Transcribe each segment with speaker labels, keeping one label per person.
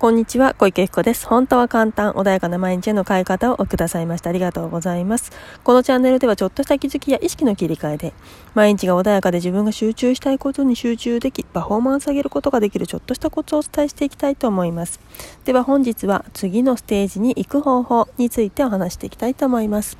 Speaker 1: こんにちは、小池彦です。本当は簡単、穏やかな毎日への変え方をくださいました。ありがとうございます。このチャンネルではちょっとした気づきや意識の切り替えで、毎日が穏やかで自分が集中したいことに集中でき、パフォーマンス上げることができるちょっとしたコツをお伝えしていきたいと思います。では本日は次のステージに行く方法についてお話していきたいと思います。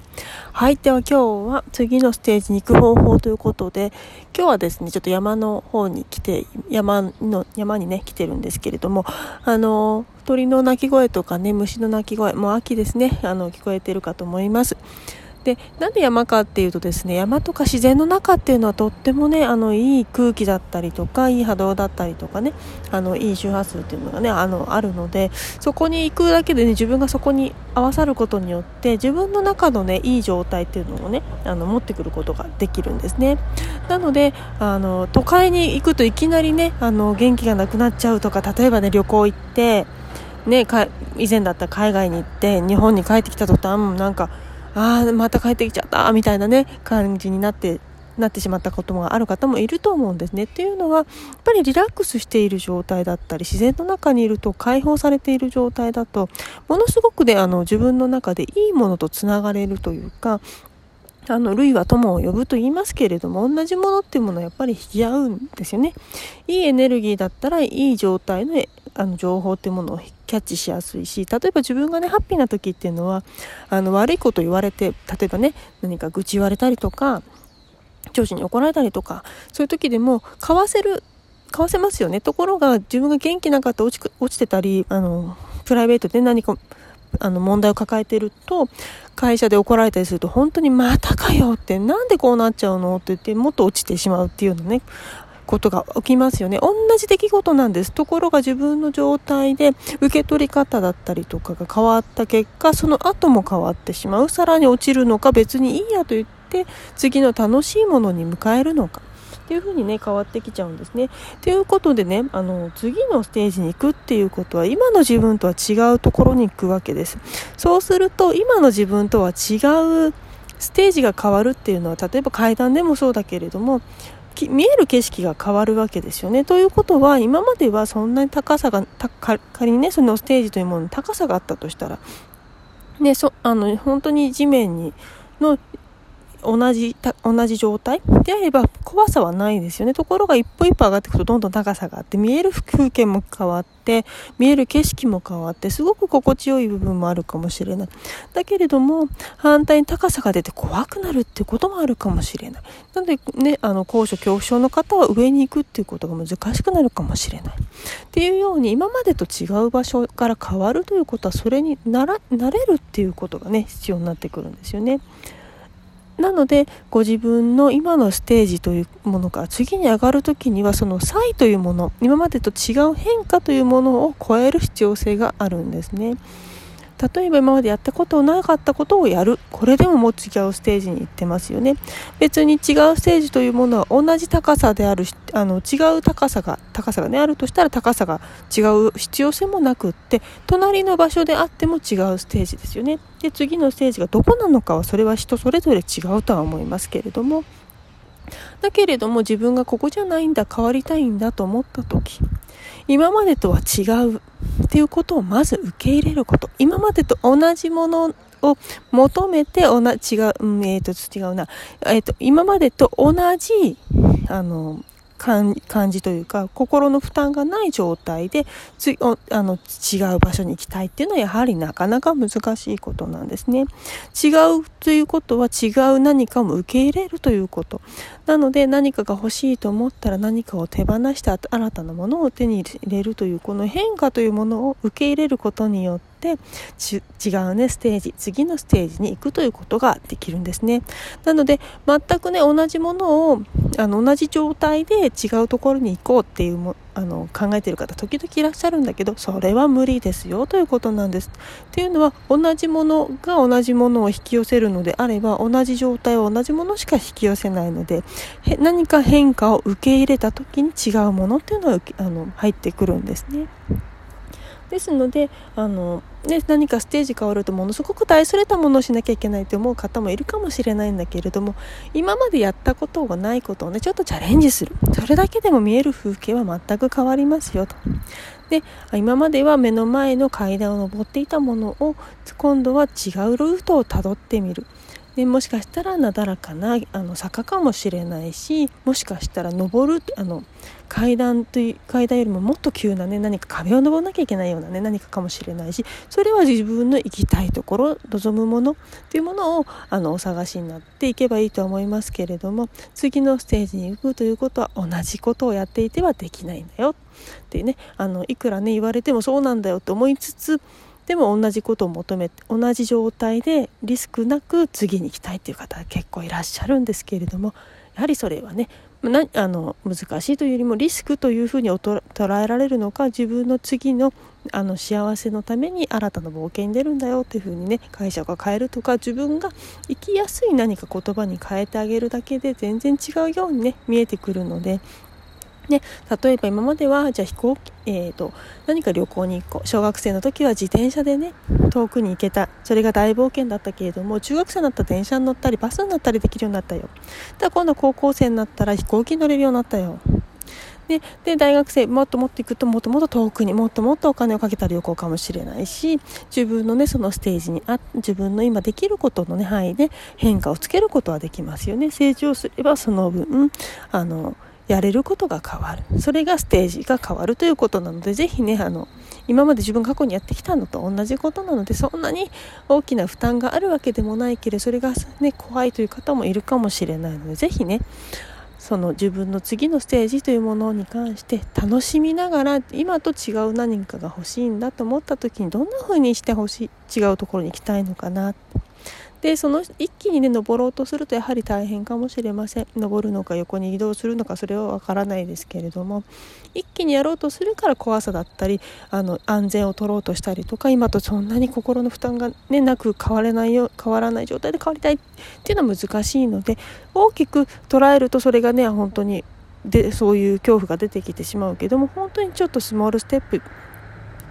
Speaker 1: はい、では今日は次のステージに行く方法ということで、今日はですね、ちょっと山の方に来て、山の、山にね、来てるんですけれども、あの鳥の鳴き声とかね虫の鳴き声もう秋ですねあの聞こえてるかと思います。でなんで山かっていうとですね山とか自然の中っていうのはとってもねあのいい空気だったりとかいい波動だったりとかねあのいい周波数っていうのがねあのあるのでそこに行くだけでね自分がそこに合わさることによって自分の中のねいい状態っていうのをねあの持ってくることができるんですね。なのであの都会に行くといきなりねあの元気がなくなっちゃうとか例えばね旅行行ってね、以前だったら海外に行って日本に帰ってきた途端なんかああまた帰ってきちゃったみたいなね感じになってなってしまったこともある方もいると思うんですね。っていうのはやっぱりリラックスしている状態だったり自然の中にいると解放されている状態だとものすごくねあの自分の中でいいものとつながれるというかあの類は友を呼ぶと言いますけれども同じものっていうものはやっぱり引き合うんですよねいいエネルギーだったらいい状態のあの情報っていうものをキャッチしやすいし例えば自分がねハッピーな時っていうのはあの悪いこと言われて例えばね何か愚痴言われたりとか上司に怒られたりとかそういう時でも買わせる買わせますよね。ところが自分が元気なかった落ち落ちてたりあのプライベートで何かあの問題を抱えてると会社で怒られたりすると本当にまたかよってなんでこうなっちゃうのって言ってもっと落ちてしまうっていうのね。ことが起きますよね同じ出来事なんですところが自分の状態で受け取り方だったりとかが変わった結果その後も変わってしまうさらに落ちるのか別にいいやと言って次の楽しいものに迎えるのかっていう風にね変わってきちゃうんですね。ということでねあの次のステージに行くっていうことは今の自分とは違うところに行くわけです。そうすると今の自分とは違うステージが変わるっていうのは例えば階段でもそうだけれども見える景色が変わるわけですよね。ということは今まではそんなに高さが仮にねそのステージというものに高さがあったとしたら、ね、そあの本当に地面にの同じ同じ状態であれば怖さはないですよね。ところが一歩一歩上がっていくとどんどん高さがあって見える風景も変わって見える景色も変わってすごく心地よい部分もあるかもしれない。だけれども反対に高さが出て怖くなるっていうこともあるかもしれない。なのでねあの高所恐怖症の方は上に行くっていうことが難しくなるかもしれない。っていうように今までと違う場所から変わるということはそれにならなれるっていうことがね必要になってくるんですよね。なのでご自分の今のステージというものから次に上がる時にはその差異というもの今までと違う変化というものを超える必要性があるんですね。例えば今までやったことなかったことをやる。これでももう違うステージに行ってますよね。別に違うステージというものは同じ高さであるあの違う高さが高さがねあるとしたら高さが違う必要性もなくって隣の場所であっても違うステージですよね。で次のステージがどこなのかはそれは人それぞれ違うとは思いますけれども。だけれども自分がここじゃないんだ変わりたいんだと思った時今までとは違うっていうことをまず受け入れること。今までと同じものを求めて同じ違う、うん、えっ、ー、と違うな、えっ、ー、と今までと同じあの感じというか心の負担がない状態でつあの違う場所に行きたいっていうのはやはりなかなか難しいことなんですね。違うということは違う何かも受け入れるということ。なので何かが欲しいと思ったら何かを手放して新たなものを手に入れるというこの変化というものを受け入れることによってって違うねステージ次のステージに行くということができるんですねなので全くね同じものをあの同じ状態で違うところに行こうっていうもあの考えている方時々いらっしゃるんだけどそれは無理ですよということなんですっていうのは同じものが同じものを引き寄せるのであれば同じ状態は同じものしか引き寄せないので何か変化を受け入れた時に違うものっていうのはあの入ってくるんですね。ですのであの、ね、何かステージ変わるとものすごく大それたものをしなきゃいけないと思う方もいるかもしれないんだけれども今までやったことがないことをねちょっとチャレンジするそれだけでも見える風景は全く変わりますよと。で今までは目の前の階段を上っていたものを今度は違うルートをたどってみる。でもしかしたらなだらかなあの坂かもしれないしもしかしたら登るあの階段という階段よりももっと急なね何か壁を登らなきゃいけないようなね何かかもしれないしそれは自分の行きたいところ望むものっていうものをあのお探しになっていけばいいと思いますけれども次のステージに行くということは同じことをやっていてはできないんだよ。ってねあのいくらね言われてもそうなんだよと思いつつでも同じことを求めて同じ状態でリスクなく次に行きたいっていう方結構いらっしゃるんですけれどもやはりそれはねなあの難しいというよりもリスクというふうに捉えられるのか自分の次のあの幸せのために新たな冒険に出るんだよっていうふうにね解釈を変えるとか自分が生きやすい何か言葉に変えてあげるだけで全然違うようにね見えてくるのでで例えば今まではじゃあ飛行機、えーと、何か旅行に行こう。小学生の時は自転車でね遠くに行けた。それが大冒険だったけれども中学生になったら電車に乗ったりバスに乗ったりできるようになったよ。だ今度高校生になったら飛行機に乗れるようになったよ。でで大学生もっともっと行くともっともっと遠くにもっともっとお金をかけた旅行かもしれないし自分のねそのステージにあ自分の今できることのね範囲で変化をつけることはできますよね。成長すればその分あのやれることが変わる。それがステージが変わるということなのでぜひねあの今まで自分過去にやってきたのと同じことなのでそんなに大きな負担があるわけでもないけれどそれが、ね、怖いという方もいるかもしれないのでぜひねその自分の次のステージというものに関して楽しみながら今と違う何かが欲しいんだと思った時にどんな風にしてほしい違うところに行きたいのかなでその一気にね登ろうとするとやはり大変かもしれません。登るのか横に移動するのかそれはわからないですけれども一気にやろうとするから怖さだったりあの安全を取ろうとしたりとか今とそんなに心の負担が、ね、なく変われないよ変わらない状態で変わりたいっていうのは難しいので大きく捉えるとそれがね本当にでそういう恐怖が出てきてしまうけども本当にちょっとスモールステップ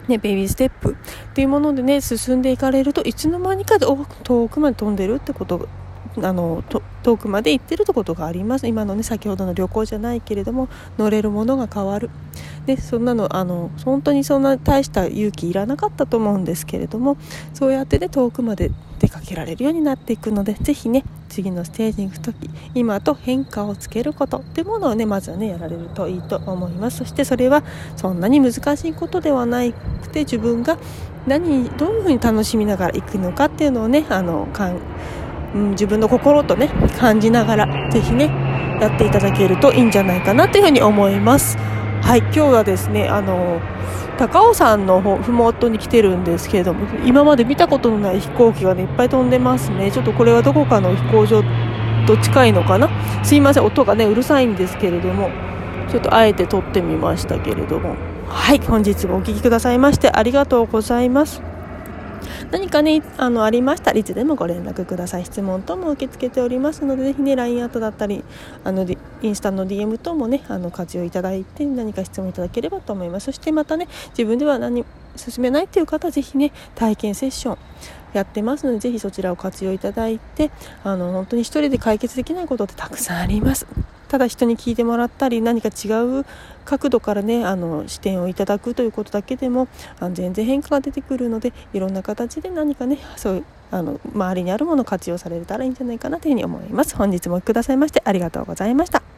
Speaker 1: ね、ベビーステップっていうものでね進んでいかれるといつの間にか遠くまで飛んでるってことあの遠くまで行ってるってことがあります。今のね先ほどの旅行じゃないけれども乗れるものが変わる。でそんなのあの本当にそんな大した勇気いらなかったと思うんですけれどもそうやってね遠くまで出かけられるようになっていくのでぜひね次のステージに行く時今と変化をつけることってものをねまずはねやられるといいと思います。そしてそれはそんなに難しいことではなくて自分が何どういうふうに楽しみながら行くのかっていうのをねあのかん、うん、自分の心とね感じながらぜひねやっていただけるといいんじゃないかなというふうに思います。はい今日はですねあの高尾山のふもとに来てるんですけれども今まで見たことのない飛行機が、ね、いっぱい飛んでますね。ちょっとこれはどこかの飛行場と近いのかな？すいません。音がねうるさいんですけれどもちょっとあえて撮ってみましたけれども。はい本日もお聴きくださいましてありがとうございます。何かねあのありましたらいつでもご連絡ください。質問等も受け付けておりますのでぜひね LINE アットだったりあのインスタの DM 等もねあの活用いただいて何か質問いただければと思います。そしてまたね自分では何進めないという方はぜひね体験セッションやってますのでぜひそちらを活用いただいてあの本当に1人で解決できないことってたくさんあります。ただ人に聞いてもらったり何か違う角度からねあの視点をいただくということだけでもあの全然変化が出てくるのでいろんな形で何かねそういうあの周りにあるものを活用されたらいいんじゃないかなというふうに思います。本日もくださいましてありがとうございました。